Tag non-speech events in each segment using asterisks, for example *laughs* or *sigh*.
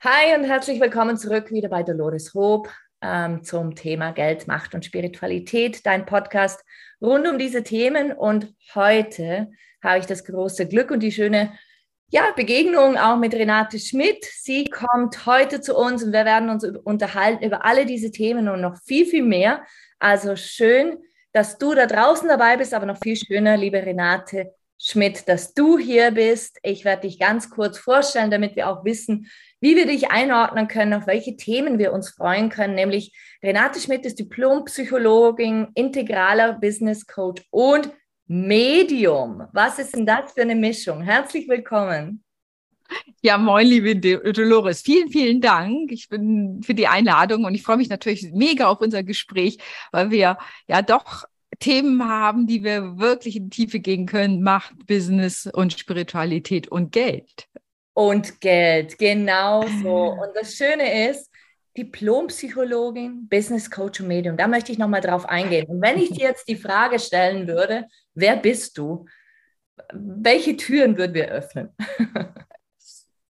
Hi und herzlich willkommen zurück wieder bei Dolores Hope ähm, zum Thema Geld, Macht und Spiritualität, dein Podcast rund um diese Themen. Und heute habe ich das große Glück und die schöne ja, Begegnung auch mit Renate Schmidt. Sie kommt heute zu uns und wir werden uns unterhalten über alle diese Themen und noch viel, viel mehr. Also schön, dass du da draußen dabei bist, aber noch viel schöner, liebe Renate Schmidt, dass du hier bist. Ich werde dich ganz kurz vorstellen, damit wir auch wissen, wie wir dich einordnen können, auf welche Themen wir uns freuen können. Nämlich Renate Schmidt ist Diplompsychologin, integraler Business Coach und Medium. Was ist denn das für eine Mischung? Herzlich willkommen. Ja, moin, liebe Dolores. Vielen, vielen Dank. Ich bin für die Einladung und ich freue mich natürlich mega auf unser Gespräch, weil wir ja doch Themen haben, die wir wirklich in die Tiefe gehen können. Macht, Business und Spiritualität und Geld und Geld. Genau so. Und das Schöne ist, Diplompsychologin, Business Coach und Medium. Da möchte ich nochmal drauf eingehen. Und wenn ich dir jetzt die Frage stellen würde, wer bist du? Welche Türen würden wir öffnen? *laughs*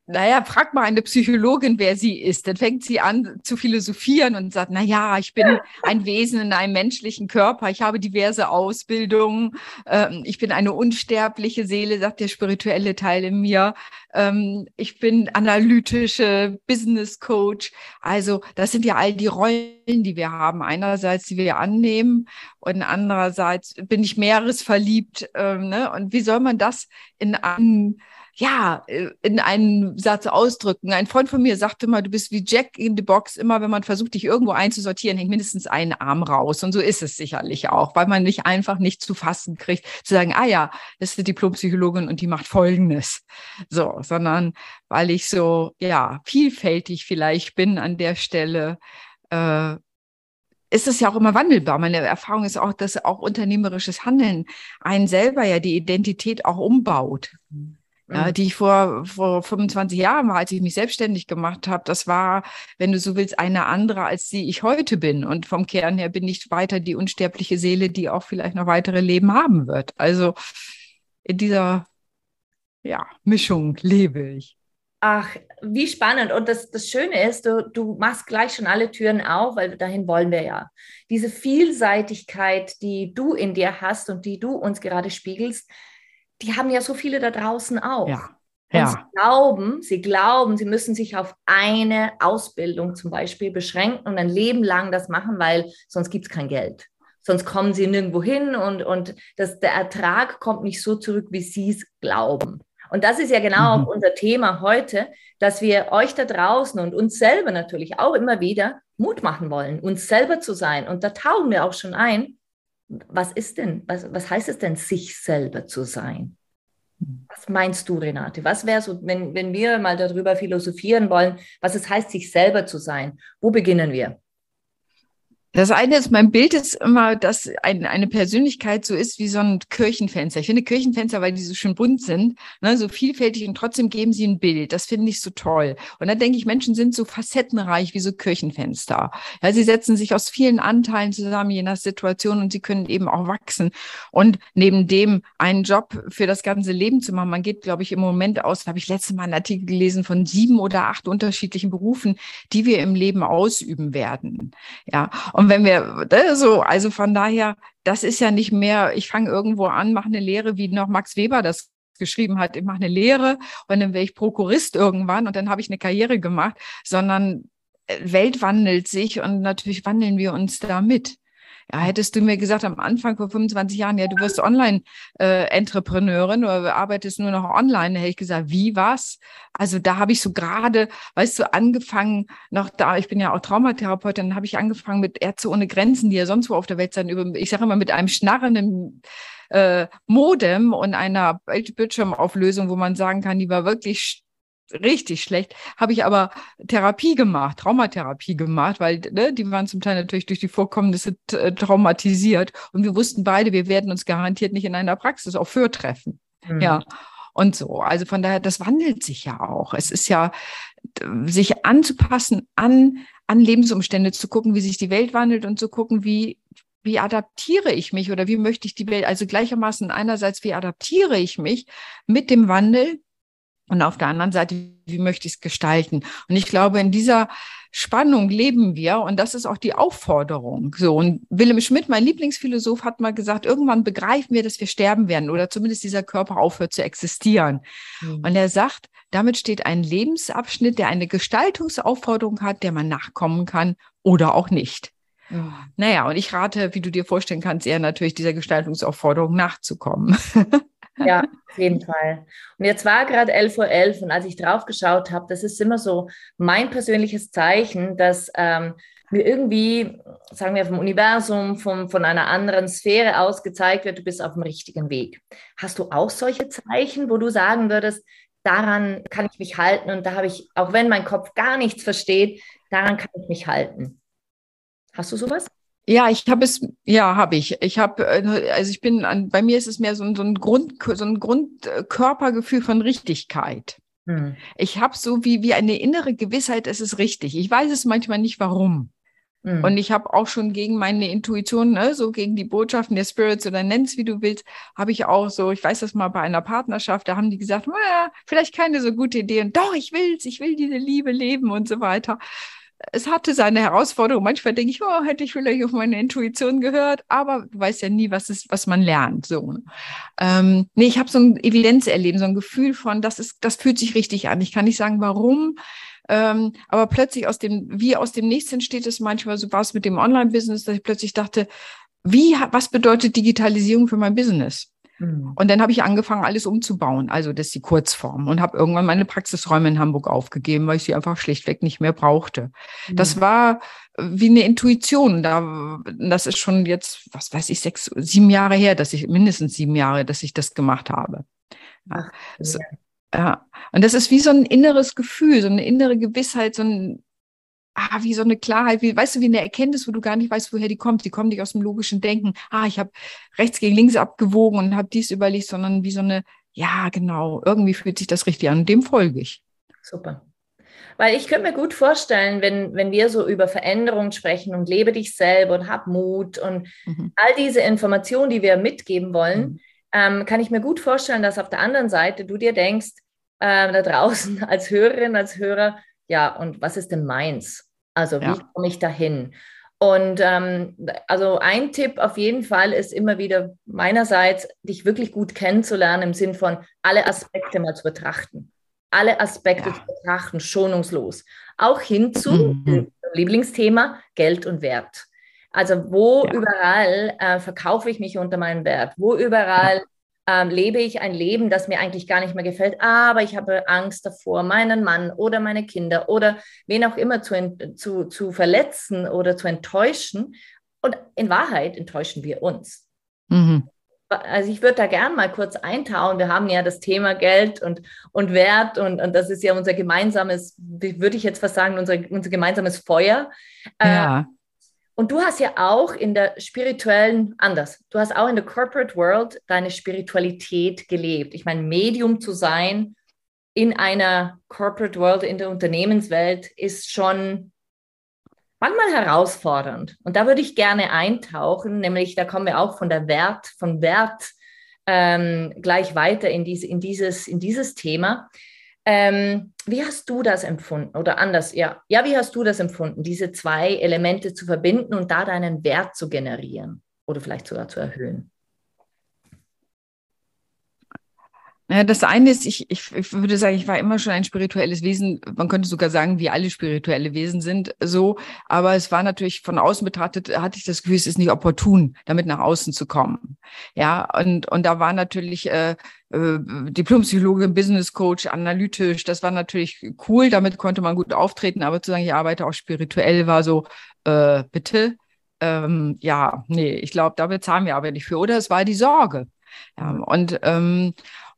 naja, frag mal eine Psychologin, wer sie ist. Dann fängt sie an zu philosophieren und sagt, na ja, ich bin ein Wesen in einem menschlichen Körper. Ich habe diverse Ausbildungen. Ähm, ich bin eine unsterbliche Seele, sagt der spirituelle Teil in mir. Ähm, ich bin analytische Business Coach. Also, das sind ja all die Rollen, die wir haben. Einerseits, die wir annehmen und andererseits bin ich meeresverliebt. Ähm, ne? Und wie soll man das in einem ja, äh, in einen Satz ausdrücken. Ein Freund von mir sagte mal, du bist wie Jack in the Box. Immer wenn man versucht, dich irgendwo einzusortieren, hängt mindestens ein Arm raus. Und so ist es sicherlich auch, weil man nicht einfach nicht zu fassen kriegt, zu sagen, ah ja, das ist eine Diplompsychologin und die macht Folgendes. So, sondern weil ich so, ja, vielfältig vielleicht bin an der Stelle, äh, ist es ja auch immer wandelbar. Meine Erfahrung ist auch, dass auch unternehmerisches Handeln einen selber ja die Identität auch umbaut ja, mhm. die ich vor, vor 25 Jahren war, als ich mich selbstständig gemacht habe. Das war, wenn du so willst, eine andere, als die ich heute bin. Und vom Kern her bin ich weiter die unsterbliche Seele, die auch vielleicht noch weitere Leben haben wird. Also in dieser ja, Mischung lebe ich. Ach, wie spannend. Und das, das Schöne ist, du, du machst gleich schon alle Türen auf, weil dahin wollen wir ja. Diese Vielseitigkeit, die du in dir hast und die du uns gerade spiegelst, die haben ja so viele da draußen auch. Ja. Und ja. sie glauben, sie glauben, sie müssen sich auf eine Ausbildung zum Beispiel beschränken und ein Leben lang das machen, weil sonst gibt es kein Geld. Sonst kommen sie nirgendwo hin und, und das, der Ertrag kommt nicht so zurück, wie sie es glauben. Und das ist ja genau mhm. unser Thema heute, dass wir euch da draußen und uns selber natürlich auch immer wieder Mut machen wollen, uns selber zu sein. Und da tauchen wir auch schon ein, was ist denn, was, was heißt es denn, sich selber zu sein? Was meinst du, Renate? Was wäre so, wenn, wenn wir mal darüber philosophieren wollen, was es heißt, sich selber zu sein? Wo beginnen wir? Das eine ist, mein Bild ist immer, dass ein, eine Persönlichkeit so ist wie so ein Kirchenfenster. Ich finde Kirchenfenster, weil die so schön bunt sind, ne, so vielfältig und trotzdem geben sie ein Bild. Das finde ich so toll. Und dann denke ich, Menschen sind so facettenreich wie so Kirchenfenster. Ja, sie setzen sich aus vielen Anteilen zusammen, je nach Situation, und sie können eben auch wachsen. Und neben dem einen Job für das ganze Leben zu machen, man geht, glaube ich, im Moment aus, habe ich letztes Mal einen Artikel gelesen von sieben oder acht unterschiedlichen Berufen, die wir im Leben ausüben werden. Ja, und und wenn wir ne, so, also von daher, das ist ja nicht mehr, ich fange irgendwo an, mache eine Lehre, wie noch Max Weber das geschrieben hat, ich mache eine Lehre und dann wäre ich Prokurist irgendwann und dann habe ich eine Karriere gemacht, sondern äh, Welt wandelt sich und natürlich wandeln wir uns da mit. Ja, hättest du mir gesagt am Anfang vor 25 Jahren, ja, du wirst Online-Entrepreneurin äh, oder arbeitest nur noch online, hätte ich gesagt, wie was? Also da habe ich so gerade, weißt du, angefangen, noch da, ich bin ja auch Traumatherapeutin, dann habe ich angefangen mit Ärzte ohne Grenzen, die ja sonst wo auf der Welt sind, über, ich sage immer mit einem schnarrenden äh, Modem und einer Bildschirmauflösung, wo man sagen kann, die war wirklich richtig schlecht. Habe ich aber Therapie gemacht, Traumatherapie gemacht, weil ne, die waren zum Teil natürlich durch die Vorkommnisse äh, traumatisiert. Und wir wussten beide, wir werden uns garantiert nicht in einer Praxis auch für treffen. Mhm. Ja. Und so. Also von daher, das wandelt sich ja auch. Es ist ja, sich anzupassen an, an Lebensumstände, zu gucken, wie sich die Welt wandelt und zu gucken, wie, wie adaptiere ich mich oder wie möchte ich die Welt, also gleichermaßen einerseits, wie adaptiere ich mich mit dem Wandel und auf der anderen Seite, wie möchte ich es gestalten? Und ich glaube, in dieser Spannung leben wir und das ist auch die Aufforderung. So und Willem Schmidt, mein Lieblingsphilosoph, hat mal gesagt: Irgendwann begreifen wir, dass wir sterben werden oder zumindest dieser Körper aufhört zu existieren. Mhm. Und er sagt, damit steht ein Lebensabschnitt, der eine Gestaltungsaufforderung hat, der man nachkommen kann oder auch nicht. Mhm. Naja, und ich rate, wie du dir vorstellen kannst, eher natürlich dieser Gestaltungsaufforderung nachzukommen. *laughs* Ja, auf jeden Fall. Und jetzt war gerade 11.11 Uhr .11 und als ich drauf geschaut habe, das ist immer so mein persönliches Zeichen, dass ähm, mir irgendwie, sagen wir, vom Universum, vom, von einer anderen Sphäre aus gezeigt wird, du bist auf dem richtigen Weg. Hast du auch solche Zeichen, wo du sagen würdest, daran kann ich mich halten und da habe ich, auch wenn mein Kopf gar nichts versteht, daran kann ich mich halten? Hast du sowas? Ja, ich habe es, ja, habe ich. Ich habe, äh, also ich bin an, bei mir ist es mehr so ein, so ein Grund, so ein Grundkörpergefühl von Richtigkeit. Hm. Ich habe so wie, wie eine innere Gewissheit, es ist richtig. Ich weiß es manchmal nicht, warum. Hm. Und ich habe auch schon gegen meine Intuition, ne, so gegen die Botschaften der Spirits oder nenn's wie du willst, habe ich auch so, ich weiß das mal bei einer Partnerschaft, da haben die gesagt, naja, vielleicht keine so gute Idee. Und doch, ich will's, ich will diese Liebe leben und so weiter es hatte seine Herausforderung. Manchmal denke ich, oh, hätte ich vielleicht auf meine Intuition gehört, aber du weißt ja nie, was ist, was man lernt. So. Ne? Ähm, nee, ich habe so ein Evidenzerleben, so ein Gefühl von, das ist, das fühlt sich richtig an. Ich kann nicht sagen, warum. Ähm, aber plötzlich aus dem, wie aus dem Nichts entsteht es manchmal, so war es mit dem Online-Business, dass ich plötzlich dachte, wie, was bedeutet Digitalisierung für mein Business? Mhm. Und dann habe ich angefangen, alles umzubauen. Also das ist die Kurzform. Und habe irgendwann meine Praxisräume in Hamburg aufgegeben, weil ich sie einfach schlichtweg nicht mehr brauchte. Mhm. Das war äh, wie eine Intuition. Da, das ist schon jetzt, was weiß ich, sechs, sieben Jahre her, dass ich, mindestens sieben Jahre, dass ich das gemacht habe. Ja. So, ja. Und das ist wie so ein inneres Gefühl, so eine innere Gewissheit, so ein, ah, wie so eine Klarheit, wie, weißt du, wie eine Erkenntnis, wo du gar nicht weißt, woher die kommt. Die kommt nicht aus dem logischen Denken. Ah, ich habe rechts gegen links abgewogen und habe dies überlegt, sondern wie so eine, ja, genau, irgendwie fühlt sich das richtig an. Dem folge ich. Super. Weil ich könnte mir gut vorstellen, wenn, wenn wir so über Veränderungen sprechen und lebe dich selber und hab Mut und mhm. all diese Informationen, die wir mitgeben wollen, mhm. ähm, kann ich mir gut vorstellen, dass auf der anderen Seite du dir denkst, äh, da draußen *laughs* als Hörerin, als Hörer, ja, und was ist denn meins? Also wie ja. komme ich dahin? Und ähm, also ein Tipp auf jeden Fall ist immer wieder meinerseits, dich wirklich gut kennenzulernen im Sinn von alle Aspekte mal zu betrachten. Alle Aspekte ja. zu betrachten, schonungslos. Auch hinzu, mhm. Lieblingsthema, Geld und Wert. Also wo ja. überall äh, verkaufe ich mich unter meinem Wert? Wo überall ähm, lebe ich ein Leben, das mir eigentlich gar nicht mehr gefällt, aber ich habe Angst davor, meinen Mann oder meine Kinder oder wen auch immer zu, zu, zu verletzen oder zu enttäuschen. Und in Wahrheit enttäuschen wir uns. Mhm. Also ich würde da gern mal kurz eintauchen. Wir haben ja das Thema Geld und, und Wert und, und das ist ja unser gemeinsames, würde ich jetzt fast sagen, unser, unser gemeinsames Feuer. Ja. Äh, und du hast ja auch in der spirituellen, anders, du hast auch in der Corporate World deine Spiritualität gelebt. Ich meine, Medium zu sein in einer Corporate World, in der Unternehmenswelt, ist schon manchmal herausfordernd. Und da würde ich gerne eintauchen, nämlich da kommen wir auch von der Wert, von Wert ähm, gleich weiter in, diese, in, dieses, in dieses Thema. Ähm, wie hast du das empfunden? Oder anders, ja. Ja, wie hast du das empfunden, diese zwei Elemente zu verbinden und da deinen Wert zu generieren oder vielleicht sogar zu erhöhen? Ja, das eine ist, ich, ich, ich würde sagen, ich war immer schon ein spirituelles Wesen. Man könnte sogar sagen, wie alle spirituelle Wesen sind so. Aber es war natürlich von außen betrachtet, hatte ich das Gefühl, es ist nicht opportun, damit nach außen zu kommen. Ja, und, und da war natürlich äh, äh, Diplompsychologe, Business Coach, analytisch. Das war natürlich cool. Damit konnte man gut auftreten. Aber zu sagen, ich arbeite auch spirituell, war so, äh, bitte. Ähm, ja, nee, ich glaube, da bezahlen wir aber nicht für. Oder es war die Sorge. Ja, und ähm,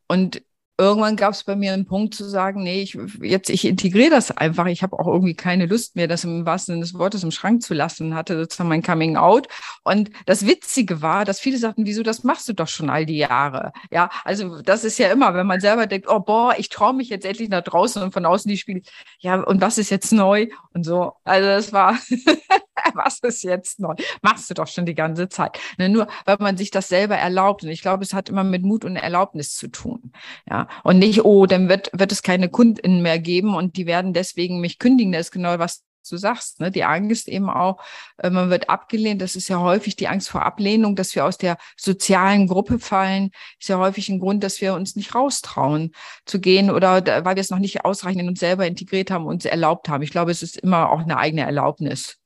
und irgendwann gab es bei mir einen Punkt zu sagen, nee, ich jetzt ich integriere das einfach. Ich habe auch irgendwie keine Lust mehr, das im wahrsten Sinne des Wortes im Schrank zu lassen. Hatte sozusagen mein Coming Out. Und das Witzige war, dass viele sagten, wieso das machst du doch schon all die Jahre? Ja, also das ist ja immer, wenn man selber denkt, oh boah, ich traue mich jetzt endlich nach draußen und von außen die Spiele. Ja, und was ist jetzt neu und so. Also das war *laughs* was ist jetzt neu? Machst du doch schon die ganze Zeit. Ne, nur weil man sich das selber erlaubt. Und ich glaube, es hat immer mit Mut und Erlaubnis zu tun. Ja. Und nicht, oh, dann wird, wird es keine KundInnen mehr geben und die werden deswegen mich kündigen. Das ist genau was du sagst, ne? die Angst eben auch, äh, man wird abgelehnt. Das ist ja häufig die Angst vor Ablehnung, dass wir aus der sozialen Gruppe fallen. Ist ja häufig ein Grund, dass wir uns nicht raustrauen zu gehen oder weil wir es noch nicht ausreichend in uns selber integriert haben, uns erlaubt haben. Ich glaube, es ist immer auch eine eigene Erlaubnis.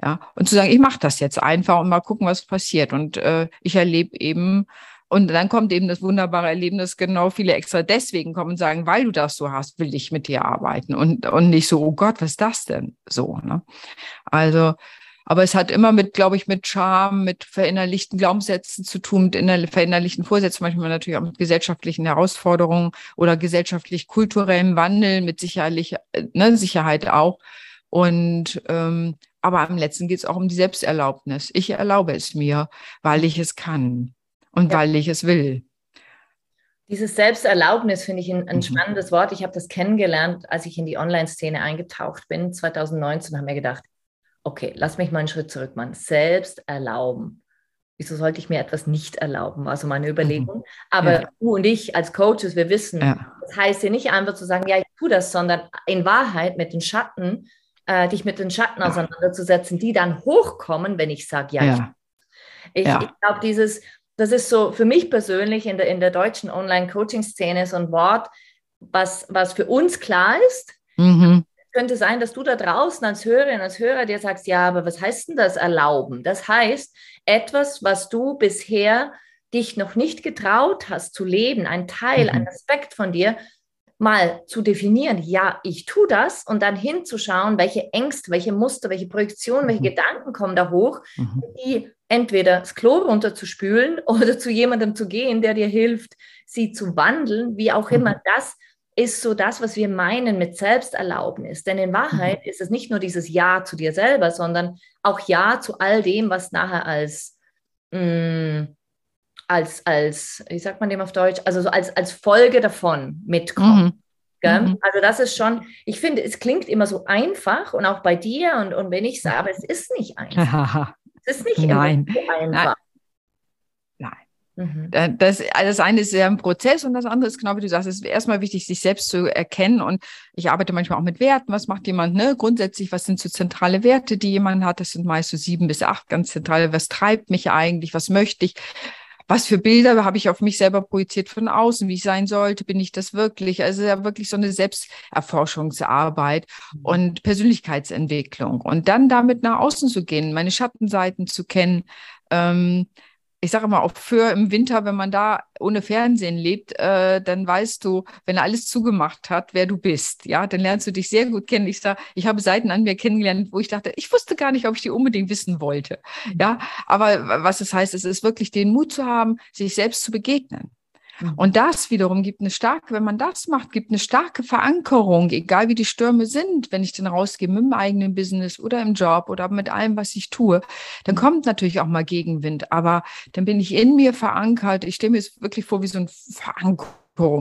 Ja, und zu sagen, ich mache das jetzt einfach und mal gucken, was passiert. Und äh, ich erlebe eben, und dann kommt eben das wunderbare Erlebnis, genau viele extra deswegen kommen und sagen, weil du das so hast, will ich mit dir arbeiten. Und, und nicht so, oh Gott, was ist das denn? So, ne? Also, aber es hat immer mit, glaube ich, mit Charme, mit verinnerlichten Glaubenssätzen zu tun, mit verinnerlichten Vorsätzen, manchmal natürlich auch mit gesellschaftlichen Herausforderungen oder gesellschaftlich-kulturellem Wandel, mit sicherlich, äh, ne, Sicherheit auch. Und ähm, aber am letzten geht es auch um die Selbsterlaubnis. Ich erlaube es mir, weil ich es kann und ja. weil ich es will. Dieses Selbsterlaubnis finde ich ein, ein mhm. spannendes Wort. Ich habe das kennengelernt, als ich in die Online-Szene eingetaucht bin, 2019, haben wir gedacht, okay, lass mich mal einen Schritt zurück machen. Selbst erlauben. Wieso sollte ich mir etwas nicht erlauben? War so meine Überlegung. Mhm. Aber ja. du und ich als Coaches, wir wissen, ja. das heißt ja nicht einfach zu sagen, ja, ich tue das, sondern in Wahrheit mit den Schatten äh, dich mit den Schatten auseinanderzusetzen, die dann hochkommen, wenn ich sage, ja, ja. ich, ja. ich glaube, dieses, das ist so für mich persönlich in der, in der deutschen Online-Coaching-Szene so ein Wort, was, was für uns klar ist. Mhm. Könnte sein, dass du da draußen als Hörerin, als Hörer dir sagst, ja, aber was heißt denn das erlauben? Das heißt, etwas, was du bisher dich noch nicht getraut hast zu leben, ein Teil, mhm. ein Aspekt von dir, mal zu definieren, ja, ich tue das und dann hinzuschauen, welche Ängste, welche Muster, welche Projektionen, welche mhm. Gedanken kommen da hoch, mhm. die entweder das Klo runterzuspülen *laughs* oder zu jemandem zu gehen, der dir hilft, sie zu wandeln, wie auch immer. Mhm. Das ist so das, was wir meinen mit Selbsterlaubnis. Denn in Wahrheit mhm. ist es nicht nur dieses Ja zu dir selber, sondern auch Ja zu all dem, was nachher als mh, mm, als, als, wie sagt man dem auf Deutsch, also so als, als Folge davon mitkommt. Mhm. Mhm. Also das ist schon, ich finde, es klingt immer so einfach und auch bei dir und, und wenn ich sage, aber es ist nicht einfach. *laughs* es ist nicht Nein. so einfach. Nein. Mhm. Das, das eine ist ja ein Prozess und das andere ist genau wie du sagst, es ist erstmal wichtig, sich selbst zu erkennen. Und ich arbeite manchmal auch mit Werten. Was macht jemand, ne? Grundsätzlich, was sind so zentrale Werte, die jemand hat? Das sind meist so sieben bis acht ganz zentrale. Was treibt mich eigentlich? Was möchte ich? Was für Bilder habe ich auf mich selber projiziert von außen, wie ich sein sollte, bin ich das wirklich? Also ja wirklich so eine Selbsterforschungsarbeit mhm. und Persönlichkeitsentwicklung. Und dann damit nach außen zu gehen, meine Schattenseiten zu kennen, ähm, ich sage mal, auch für im Winter, wenn man da ohne Fernsehen lebt, äh, dann weißt du, wenn er alles zugemacht hat, wer du bist. Ja, dann lernst du dich sehr gut kennen. Ich sage, ich habe Seiten an mir kennengelernt, wo ich dachte, ich wusste gar nicht, ob ich die unbedingt wissen wollte. Ja, aber was es heißt, es ist wirklich den Mut zu haben, sich selbst zu begegnen. Mhm. Und das wiederum gibt eine starke, wenn man das macht, gibt eine starke Verankerung, egal wie die Stürme sind, wenn ich dann rausgehe mit dem eigenen Business oder im Job oder mit allem, was ich tue, dann mhm. kommt natürlich auch mal Gegenwind, aber dann bin ich in mir verankert. Ich stelle mir es wirklich vor wie so ein Verankerung.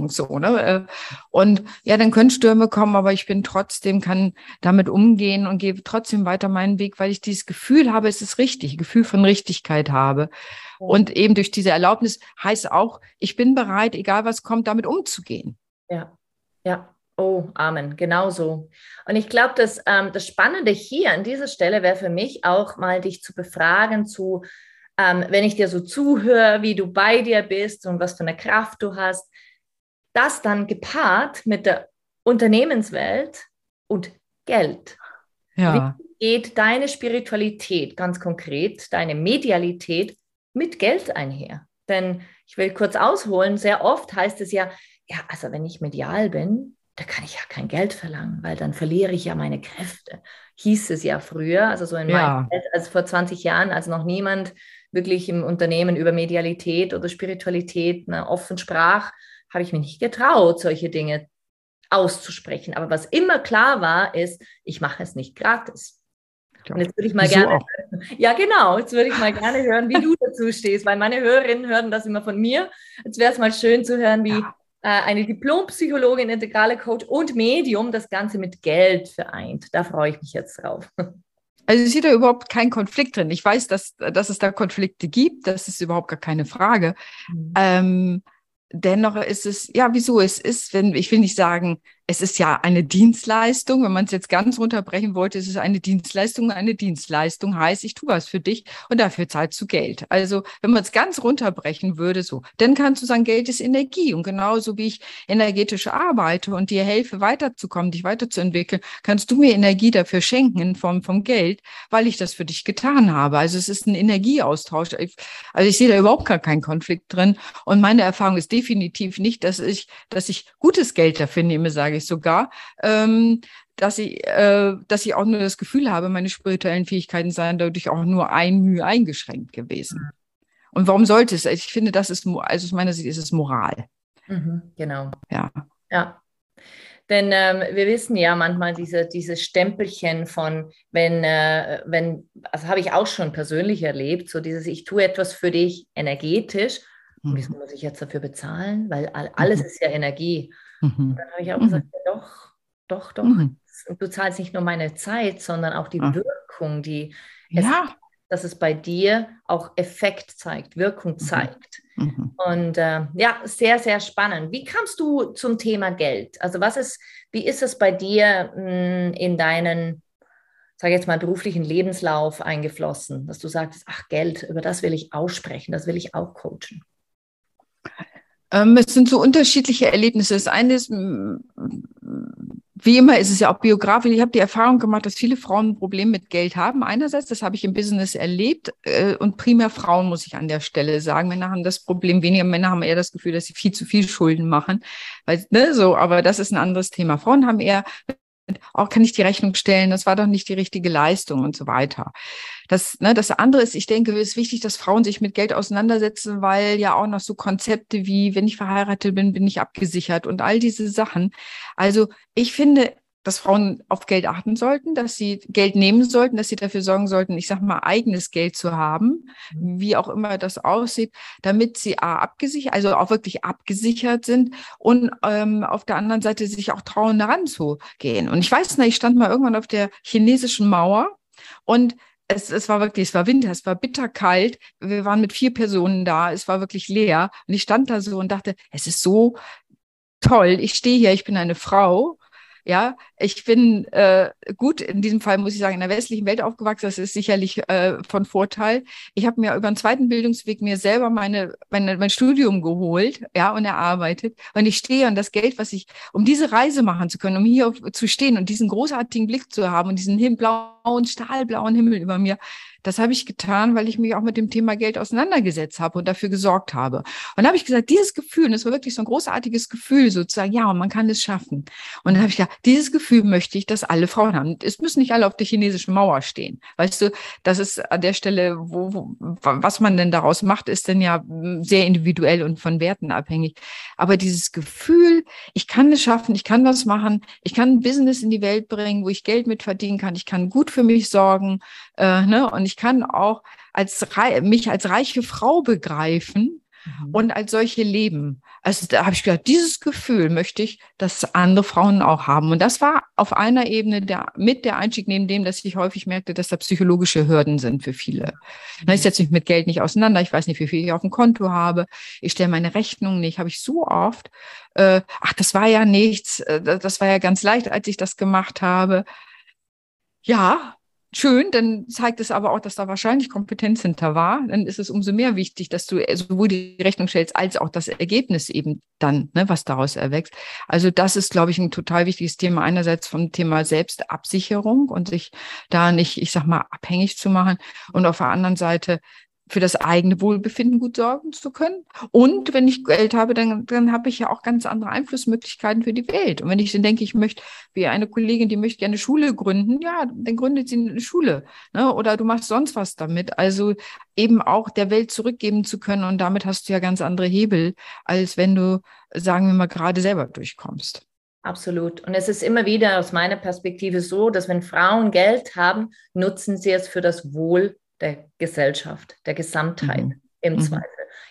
So, ne? Äh, und ja, dann können Stürme kommen, aber ich bin trotzdem, kann damit umgehen und gehe trotzdem weiter meinen Weg, weil ich dieses Gefühl habe, es ist richtig, Gefühl von Richtigkeit habe. Und eben durch diese Erlaubnis heißt auch, ich bin bereit, egal was kommt, damit umzugehen. Ja, ja. Oh, Amen, genau so. Und ich glaube, dass ähm, das Spannende hier an dieser Stelle wäre für mich auch mal dich zu befragen zu, ähm, wenn ich dir so zuhöre, wie du bei dir bist und was für eine Kraft du hast. das dann gepaart mit der Unternehmenswelt und Geld. Ja. Wie geht deine Spiritualität ganz konkret, deine Medialität mit Geld einher? Denn ich will kurz ausholen, sehr oft heißt es ja, ja, also wenn ich medial bin, da kann ich ja kein Geld verlangen, weil dann verliere ich ja meine Kräfte. Hieß es ja früher, also so in ja. meinem, also vor 20 Jahren, als noch niemand wirklich im Unternehmen über Medialität oder Spiritualität ne, offen sprach, habe ich mich nicht getraut, solche Dinge auszusprechen. Aber was immer klar war, ist, ich mache es nicht gratis. Und jetzt würde ich mal gerne, *laughs* ja genau, jetzt würde ich mal gerne hören, wie du dazu stehst, weil meine Hörerinnen hören das immer von mir. Jetzt wäre es mal schön zu hören, wie ja. äh, eine Diplompsychologin, integrale Coach und Medium das Ganze mit Geld vereint. Da freue ich mich jetzt drauf. *laughs* Also ich sehe da überhaupt keinen Konflikt drin. Ich weiß, dass, dass es da Konflikte gibt, das ist überhaupt gar keine Frage. Mhm. Ähm, dennoch ist es, ja, wieso? Es ist, wenn, ich will nicht sagen, es ist ja eine Dienstleistung. Wenn man es jetzt ganz runterbrechen wollte, ist es eine Dienstleistung. Eine Dienstleistung heißt, ich tue was für dich und dafür zahlst du Geld. Also, wenn man es ganz runterbrechen würde, so, dann kannst du sagen, Geld ist Energie. Und genauso wie ich energetisch arbeite und dir helfe, weiterzukommen, dich weiterzuentwickeln, kannst du mir Energie dafür schenken in Form von Geld, weil ich das für dich getan habe. Also, es ist ein Energieaustausch. Also, ich sehe da überhaupt gar keinen Konflikt drin. Und meine Erfahrung ist definitiv nicht, dass ich, dass ich gutes Geld dafür nehme, sage ich sogar, ähm, dass ich, äh, dass ich auch nur das Gefühl habe, meine spirituellen Fähigkeiten seien dadurch auch nur ein Mühe eingeschränkt gewesen. Und warum sollte es? Ich finde, das ist, also aus meiner Sicht ist es Moral. Mhm, genau. Ja. Ja. Denn ähm, wir wissen ja manchmal diese, diese Stempelchen von, wenn, äh, wenn, also habe ich auch schon persönlich erlebt, so dieses, ich tue etwas für dich energetisch, mhm. wieso muss ich jetzt dafür bezahlen? Weil alles mhm. ist ja Energie. Mhm. dann habe ich auch mhm. gesagt, ja, doch, doch, doch. Mhm. Du zahlst nicht nur meine Zeit, sondern auch die Ach. Wirkung, die ja. es, dass es bei dir auch Effekt zeigt, Wirkung mhm. zeigt. Mhm. Und äh, ja, sehr, sehr spannend. Wie kamst du zum Thema Geld? Also was ist, wie ist es bei dir mh, hm, in deinen, sage jetzt mal, beruflichen Lebenslauf eingeflossen, dass du sagst, ach Geld, über das will ich aussprechen, das will ich auch coachen? Ähm, es sind so unterschiedliche Erlebnisse. Das eine ist, wie immer ist es ja auch biografisch. Ich habe die Erfahrung gemacht, dass viele Frauen ein Problem mit Geld haben. Einerseits, das habe ich im Business erlebt äh, und primär Frauen, muss ich an der Stelle sagen. Männer haben das Problem weniger. Männer haben eher das Gefühl, dass sie viel zu viel Schulden machen. Weil, ne, so, aber das ist ein anderes Thema. Frauen haben eher auch kann ich die Rechnung stellen, das war doch nicht die richtige Leistung und so weiter. Das, ne, das andere ist, ich denke, es ist wichtig, dass Frauen sich mit Geld auseinandersetzen, weil ja auch noch so Konzepte wie, wenn ich verheiratet bin, bin ich abgesichert und all diese Sachen. Also ich finde, dass Frauen auf Geld achten sollten, dass sie Geld nehmen sollten, dass sie dafür sorgen sollten, ich sag mal, eigenes Geld zu haben, mhm. wie auch immer das aussieht, damit sie A, abgesichert, also auch wirklich abgesichert sind und ähm, auf der anderen Seite sich auch trauen, daran zu gehen. Und ich weiß nicht, ich stand mal irgendwann auf der chinesischen Mauer und es, es war wirklich, es war Winter, es war bitterkalt. Wir waren mit vier Personen da, es war wirklich leer. Und ich stand da so und dachte, es ist so toll. Ich stehe hier, ich bin eine Frau ja, ich bin äh, gut, in diesem Fall muss ich sagen, in der westlichen Welt aufgewachsen, das ist sicherlich äh, von Vorteil. Ich habe mir über einen zweiten Bildungsweg mir selber meine, meine, mein Studium geholt, ja, und erarbeitet. Und ich stehe und das Geld, was ich, um diese Reise machen zu können, um hier zu stehen und diesen großartigen Blick zu haben und diesen blauen, stahlblauen Himmel über mir, das habe ich getan, weil ich mich auch mit dem Thema Geld auseinandergesetzt habe und dafür gesorgt habe. Und dann habe ich gesagt, dieses Gefühl, das war wirklich so ein großartiges Gefühl, sozusagen, ja, und man kann es schaffen. Und dann habe ich gesagt, dieses Gefühl möchte ich, dass alle Frauen haben. Es müssen nicht alle auf der chinesischen Mauer stehen. Weißt du, das ist an der Stelle, wo, wo was man denn daraus macht, ist dann ja sehr individuell und von Werten abhängig. Aber dieses Gefühl, ich kann es schaffen, ich kann das machen, ich kann ein Business in die Welt bringen, wo ich Geld mit verdienen kann, ich kann gut für mich sorgen, äh, ne, und ich kann auch als mich als reiche Frau begreifen mhm. und als solche leben. Also da habe ich gedacht, dieses Gefühl möchte ich, dass andere Frauen auch haben. Und das war auf einer Ebene der, mit der Einstieg neben dem, dass ich häufig merkte, dass da psychologische Hürden sind für viele. Mhm. Ich setze mich mit Geld nicht auseinander. Ich weiß nicht, wie viel ich auf dem Konto habe. Ich stelle meine Rechnung nicht. Habe ich so oft. Äh, ach, das war ja nichts. Äh, das war ja ganz leicht, als ich das gemacht habe. Ja, schön, dann zeigt es aber auch, dass da wahrscheinlich Kompetenz hinter war. Dann ist es umso mehr wichtig, dass du sowohl die Rechnung stellst, als auch das Ergebnis eben dann, ne, was daraus erwächst. Also das ist, glaube ich, ein total wichtiges Thema. Einerseits vom Thema Selbstabsicherung und sich da nicht, ich sag mal, abhängig zu machen. Und auf der anderen Seite für das eigene Wohlbefinden gut sorgen zu können. Und wenn ich Geld habe, dann, dann habe ich ja auch ganz andere Einflussmöglichkeiten für die Welt. Und wenn ich dann denke, ich möchte, wie eine Kollegin, die möchte gerne Schule gründen, ja, dann gründet sie eine Schule. Ne? Oder du machst sonst was damit. Also eben auch der Welt zurückgeben zu können. Und damit hast du ja ganz andere Hebel, als wenn du, sagen wir mal, gerade selber durchkommst. Absolut. Und es ist immer wieder aus meiner Perspektive so, dass wenn Frauen Geld haben, nutzen sie es für das Wohl der Gesellschaft, der Gesamtheit mhm. im mhm. Zweifel.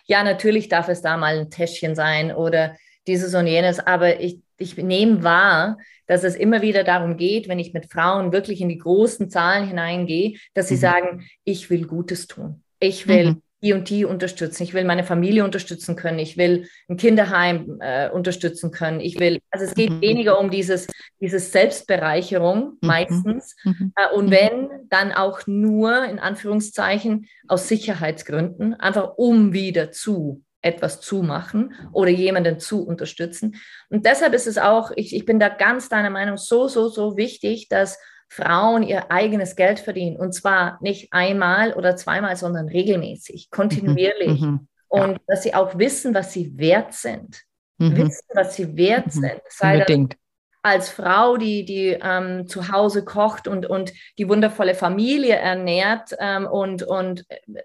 Ja, natürlich darf es da mal ein Täschchen sein oder dieses und jenes, aber ich, ich nehme wahr, dass es immer wieder darum geht, wenn ich mit Frauen wirklich in die großen Zahlen hineingehe, dass sie mhm. sagen, ich will Gutes tun. Ich will mhm die und die unterstützen. Ich will meine Familie unterstützen können. Ich will ein Kinderheim äh, unterstützen können. Ich will, also es geht mhm. weniger um dieses, dieses Selbstbereicherung mhm. meistens. Mhm. Äh, und mhm. wenn, dann auch nur in Anführungszeichen aus Sicherheitsgründen, einfach um wieder zu etwas zu machen oder jemanden zu unterstützen. Und deshalb ist es auch, ich, ich bin da ganz deiner Meinung, so, so, so wichtig, dass Frauen ihr eigenes Geld verdienen. Und zwar nicht einmal oder zweimal, sondern regelmäßig, kontinuierlich. Mhm, mhm. und ja. dass sie auch wissen, was sie wert sind. Mhm. Wissen, was sie wert mhm. sind. Sei Unbedingt. als Frau, die, die ähm, zu Hause kocht und, und die wundervolle Familie ernährt ähm, und, und äh,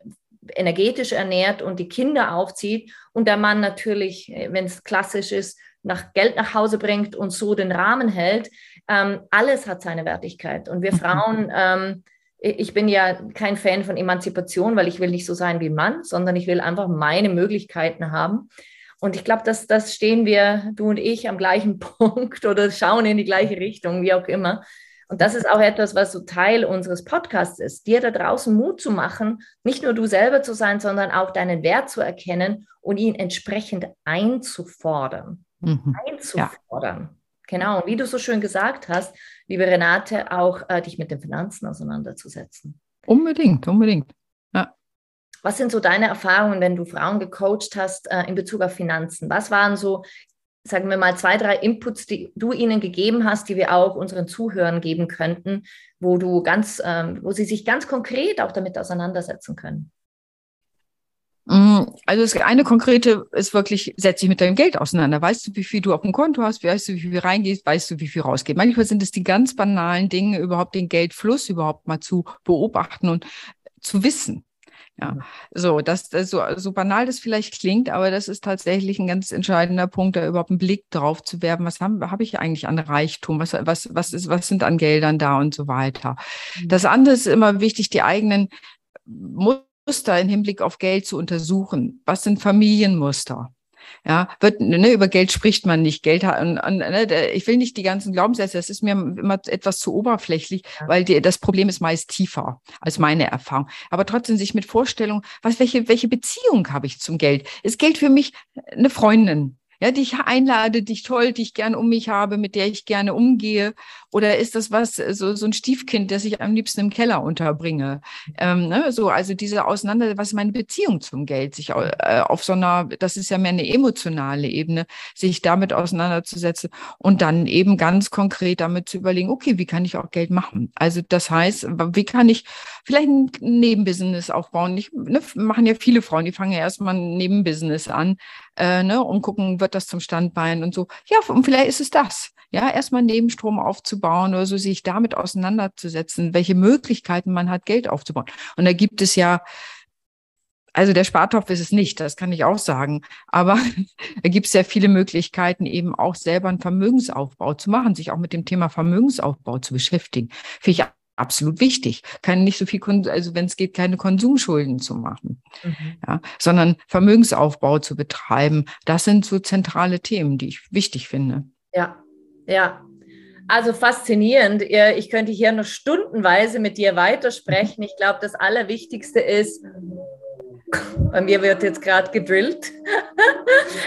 energetisch ernährt und die Kinder aufzieht und der Mann natürlich, äh, wenn es klassisch ist, nach Geld nach Hause bringt und so den Rahmen hält. Ähm, alles hat seine Wertigkeit. Und wir mhm. Frauen, ähm, ich bin ja kein Fan von Emanzipation, weil ich will nicht so sein wie ein Mann, sondern ich will einfach meine Möglichkeiten haben. Und ich glaube, dass das stehen wir, du und ich, am gleichen *laughs* Punkt oder schauen in die gleiche Richtung, wie auch immer. Und das ist auch etwas, was so Teil unseres Podcasts ist, dir da draußen Mut zu machen, nicht nur du selber zu sein, sondern auch deinen Wert zu erkennen und ihn entsprechend einzufordern mhm. einzufordern. Ja. Genau, wie du so schön gesagt hast, liebe Renate, auch äh, dich mit den Finanzen auseinanderzusetzen. Unbedingt, unbedingt. Ja. Was sind so deine Erfahrungen, wenn du Frauen gecoacht hast äh, in Bezug auf Finanzen? Was waren so, sagen wir mal, zwei, drei Inputs, die du ihnen gegeben hast, die wir auch unseren Zuhörern geben könnten, wo du ganz, ähm, wo sie sich ganz konkret auch damit auseinandersetzen können? Mm, also das eine konkrete ist wirklich, setz dich mit deinem Geld auseinander. Weißt du, wie viel du auf dem Konto hast? Weißt du, wie viel reingehst? Weißt du, wie viel rausgeht? Manchmal sind es die ganz banalen Dinge, überhaupt den Geldfluss überhaupt mal zu beobachten und zu wissen. Ja, so, dass das so, so banal das vielleicht klingt, aber das ist tatsächlich ein ganz entscheidender Punkt, da überhaupt einen Blick drauf zu werfen. Was habe hab ich eigentlich an Reichtum? Was, was, was ist, was sind an Geldern da und so weiter? Mhm. Das andere ist immer wichtig, die eigenen Muster im Hinblick auf Geld zu untersuchen. Was sind Familienmuster? Ja, wird, ne, über Geld spricht man nicht. Geld und, und, ne, ich will nicht die ganzen Glaubenssätze, das ist mir immer etwas zu oberflächlich, weil die, das Problem ist meist tiefer als meine Erfahrung. Aber trotzdem sich mit Vorstellung, was, welche, welche Beziehung habe ich zum Geld? Ist Geld für mich eine Freundin? Ja, die ich einlade, die ich toll, die ich gern um mich habe, mit der ich gerne umgehe? Oder ist das was, so, so ein Stiefkind, das ich am liebsten im Keller unterbringe? Ähm, ne, so, also diese Auseinander, was meine Beziehung zum Geld? Sich äh, auf so einer, das ist ja mehr eine emotionale Ebene, sich damit auseinanderzusetzen und dann eben ganz konkret damit zu überlegen, okay, wie kann ich auch Geld machen? Also das heißt, wie kann ich vielleicht ein Nebenbusiness aufbauen? Ich, ne, machen ja viele Frauen, die fangen ja erstmal ein Nebenbusiness an, äh, ne, und gucken, wird das zum Standbein und so. Ja, und vielleicht ist es das. Ja, erstmal Nebenstrom aufzubauen oder so, sich damit auseinanderzusetzen, welche Möglichkeiten man hat, Geld aufzubauen. Und da gibt es ja, also der Spartopf ist es nicht, das kann ich auch sagen. Aber *laughs* da gibt es ja viele Möglichkeiten, eben auch selber einen Vermögensaufbau zu machen, sich auch mit dem Thema Vermögensaufbau zu beschäftigen. Finde ich absolut wichtig. Kann nicht so viel, also wenn es geht, keine Konsumschulden zu machen, mhm. ja, sondern Vermögensaufbau zu betreiben. Das sind so zentrale Themen, die ich wichtig finde. Ja, ja. Also faszinierend. Ich könnte hier noch stundenweise mit dir weitersprechen. Ich glaube, das Allerwichtigste ist, bei mir wird jetzt gerade gedrillt. *laughs*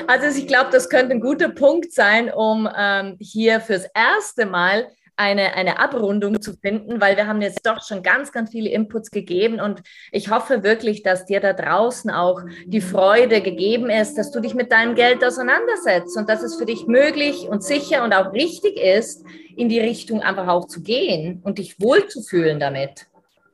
Also ich glaube, das könnte ein guter Punkt sein, um ähm, hier fürs erste Mal eine, eine Abrundung zu finden, weil wir haben jetzt doch schon ganz, ganz viele Inputs gegeben und ich hoffe wirklich, dass dir da draußen auch die Freude gegeben ist, dass du dich mit deinem Geld auseinandersetzt und dass es für dich möglich und sicher und auch richtig ist, in die Richtung einfach auch zu gehen und dich wohlzufühlen damit.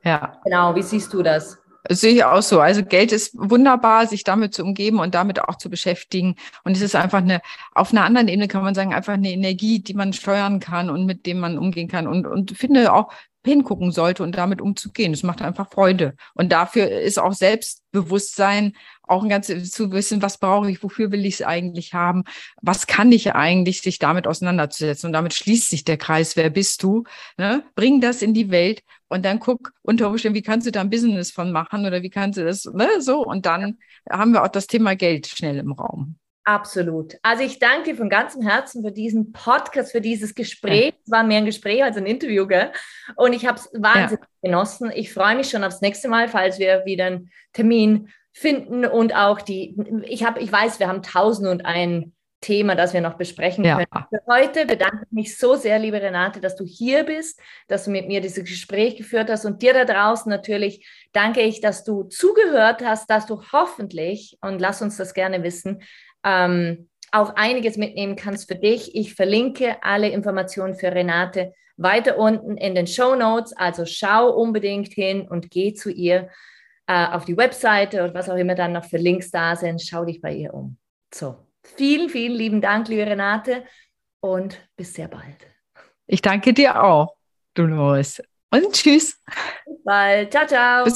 Ja. Genau, wie siehst du das? Sehe ich auch so. Also Geld ist wunderbar, sich damit zu umgeben und damit auch zu beschäftigen. Und es ist einfach eine, auf einer anderen Ebene kann man sagen, einfach eine Energie, die man steuern kann und mit dem man umgehen kann. Und, und finde auch, hingucken sollte und damit umzugehen. Es macht einfach Freude. Und dafür ist auch Selbstbewusstsein auch ein ganz zu wissen, was brauche ich, wofür will ich es eigentlich haben, was kann ich eigentlich, sich damit auseinanderzusetzen. Und damit schließt sich der Kreis, wer bist du? Ne? Bring das in die Welt und dann guck unter Umständen, wie kannst du da ein Business von machen oder wie kannst du das, ne? so. Und dann haben wir auch das Thema Geld schnell im Raum. Absolut. Also ich danke dir von ganzem Herzen für diesen Podcast, für dieses Gespräch. Ja. Es war mehr ein Gespräch als ein Interview, gell? Und ich habe es wahnsinnig ja. genossen. Ich freue mich schon aufs nächste Mal, falls wir wieder einen Termin finden und auch die, ich habe, ich weiß, wir haben tausend und ein Thema, das wir noch besprechen ja. können. Für heute bedanke ich mich so sehr, liebe Renate, dass du hier bist, dass du mit mir dieses Gespräch geführt hast und dir da draußen natürlich danke ich, dass du zugehört hast, dass du hoffentlich, und lass uns das gerne wissen, ähm, auch einiges mitnehmen kannst für dich. Ich verlinke alle Informationen für Renate weiter unten in den Show Notes. Also schau unbedingt hin und geh zu ihr äh, auf die Webseite und was auch immer dann noch für Links da sind. Schau dich bei ihr um. So, vielen, vielen lieben Dank, liebe Renate, und bis sehr bald. Ich danke dir auch, Dolores. Und tschüss. Bis bald. Ciao, ciao. Bis